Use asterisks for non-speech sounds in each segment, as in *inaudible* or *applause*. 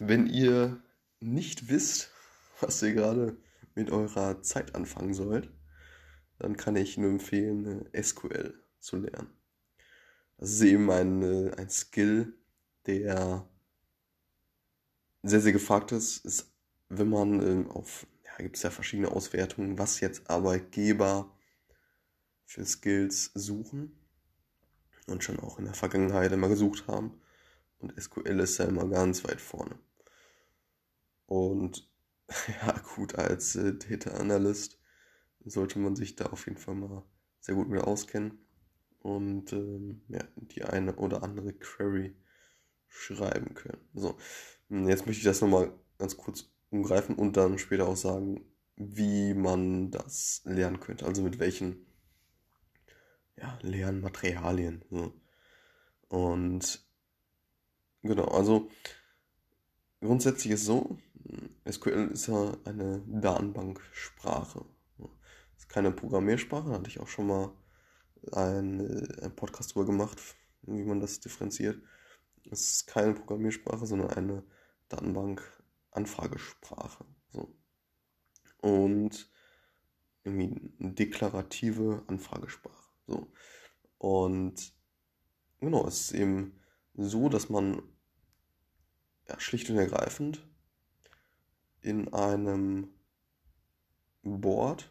wenn ihr nicht wisst, was ihr gerade mit eurer Zeit anfangen sollt, dann kann ich nur empfehlen, äh, SQL zu lernen. Das ist eben ein, äh, ein Skill, der sehr, sehr gefragt ist, ist, wenn man ähm, auf, ja, gibt es ja verschiedene Auswertungen, was jetzt Arbeitgeber für Skills suchen und schon auch in der Vergangenheit immer gesucht haben. Und SQL ist ja immer ganz weit vorne. Und *laughs* ja, gut, als äh, Data Analyst sollte man sich da auf jeden Fall mal sehr gut mit auskennen und ähm, ja, die eine oder andere Query schreiben können. So, jetzt möchte ich das nochmal ganz kurz umgreifen und dann später auch sagen, wie man das lernen könnte. Also mit welchen ja, Lernmaterialien. So. Und genau, also grundsätzlich ist so, SQL ist ja eine Datenbanksprache. Es ist keine Programmiersprache, da hatte ich auch schon mal einen, einen Podcast drüber gemacht, wie man das differenziert. Es ist keine Programmiersprache, sondern eine Datenbank-Anfragesprache. So. Und irgendwie eine deklarative Anfragesprache. So. Und genau, es ist eben so, dass man ja, schlicht und ergreifend in einem Board,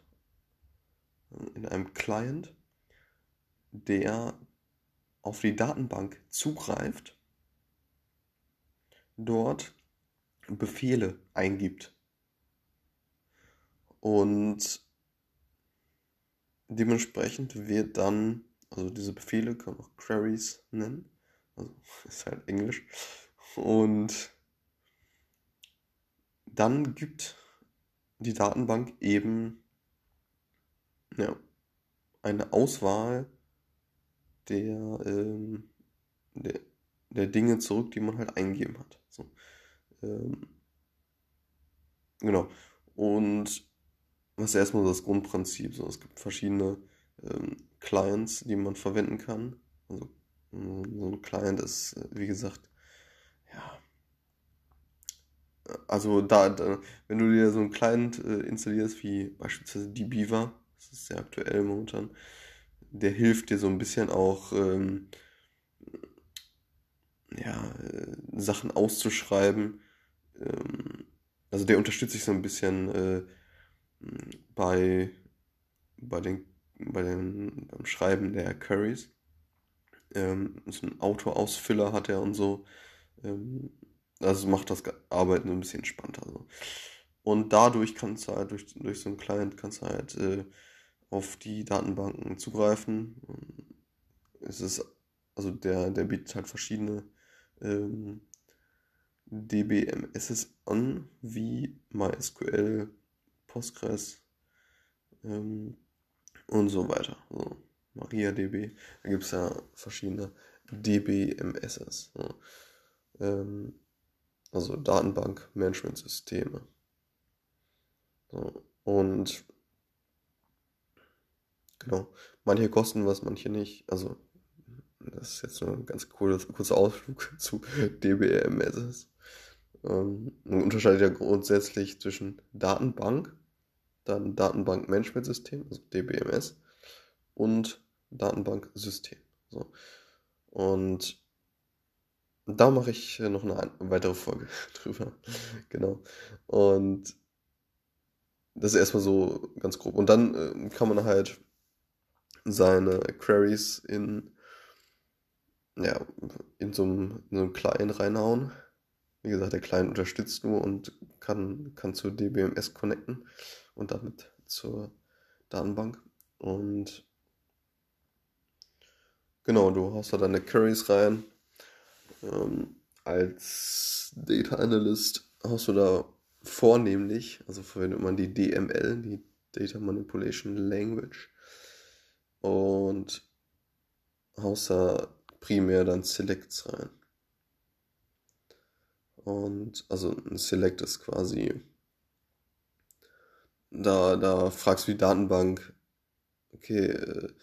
in einem Client, der auf die Datenbank zugreift, dort Befehle eingibt. Und dementsprechend wird dann, also diese Befehle kann man auch Queries nennen, also *laughs* ist halt Englisch, und dann gibt die Datenbank eben ja, eine Auswahl der, ähm, der, der Dinge zurück, die man halt eingegeben hat. So. Ähm, genau. Und was ist erstmal das Grundprinzip? So, es gibt verschiedene ähm, Clients, die man verwenden kann. Also so ein Client ist, wie gesagt. Also da, da wenn du dir so einen Client äh, installierst, wie beispielsweise die Beaver, das ist sehr aktuell momentan, der hilft dir so ein bisschen auch, ähm, ja, äh, Sachen auszuschreiben. Ähm, also der unterstützt sich so ein bisschen äh, bei, bei, den, bei den, beim Schreiben der Queries. Ähm, so ein Autoausfüller hat er und so. Ähm, also macht das Arbeiten ein bisschen entspannter. So. Und dadurch kannst du halt, durch, durch so einen Client kannst du halt äh, auf die Datenbanken zugreifen. Es ist, also der, der bietet halt verschiedene ähm, DBMSs an, wie MySQL, Postgres ähm, und so weiter. So, MariaDB, da gibt es ja verschiedene DBMSs. So. Ähm, also Datenbank-Management-Systeme. So, und Genau. Manche kosten was, manche nicht. Also, das ist jetzt nur ein ganz cooles, kurzer Ausflug *laughs* zu DBMS. Ähm, man unterscheidet ja grundsätzlich zwischen Datenbank, dann Datenbankmanagementsystem, also DBMS, und Datenbanksystem. So. Und da mache ich noch eine weitere Folge *laughs* drüber. genau. Und das ist erstmal so ganz grob. Und dann äh, kann man halt seine Queries in, ja, in so einem, in so einem Client reinhauen. Wie gesagt, der Client unterstützt nur und kann, kann zur DBMS connecten und damit zur Datenbank. Und genau, du haust da deine Queries rein. Ähm, als Data Analyst hast du da vornehmlich, also verwendet man die DML, die Data Manipulation Language, und außer primär dann Selects rein. Und also ein Select ist quasi, da, da fragst du die Datenbank, okay, äh,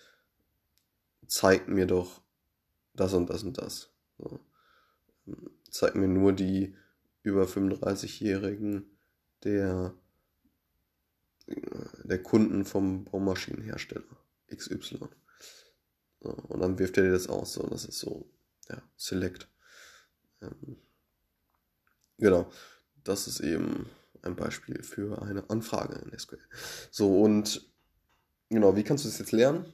zeig mir doch das und das und das. So. Zeig mir nur die über 35-Jährigen der, der Kunden vom Baumaschinenhersteller XY. So, und dann wirft er dir das aus. So, das ist so, ja, Select. Ähm, genau. Das ist eben ein Beispiel für eine Anfrage in SQL. So, und genau, wie kannst du das jetzt lernen?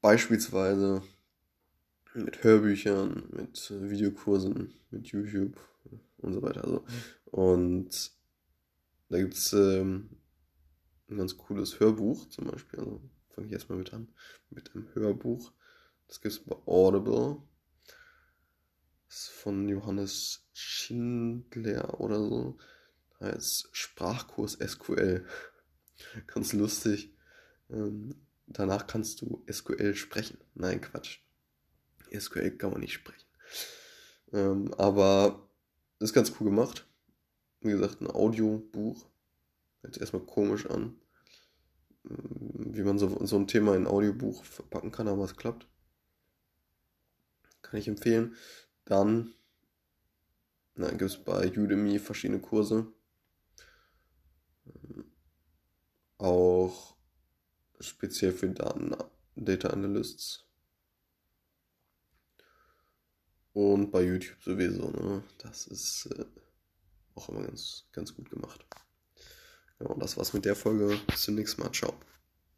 Beispielsweise mit Hörbüchern, mit Videokursen, mit YouTube und so weiter. Also, und da gibt es ähm, ein ganz cooles Hörbuch zum Beispiel. Also fange ich erstmal mit an. Mit einem Hörbuch. Das gibt es bei Audible. Das ist von Johannes Schindler oder so. Das heißt Sprachkurs SQL. *laughs* Ganz lustig. Ähm, danach kannst du SQL sprechen. Nein, Quatsch. SQL kann man nicht sprechen. Ähm, aber ist ganz cool gemacht. Wie gesagt, ein Audiobuch. Hört erstmal komisch an. Ähm, wie man so, so ein Thema in ein Audiobuch verpacken kann, aber es klappt. Kann ich empfehlen. Dann gibt es bei Udemy verschiedene Kurse. Ähm, auch speziell für Daten, Data Analysts. Und bei YouTube sowieso, ne? Das ist äh, auch immer ganz, ganz gut gemacht. Ja, und das war's mit der Folge. Bis zum nächsten Mal. Ciao.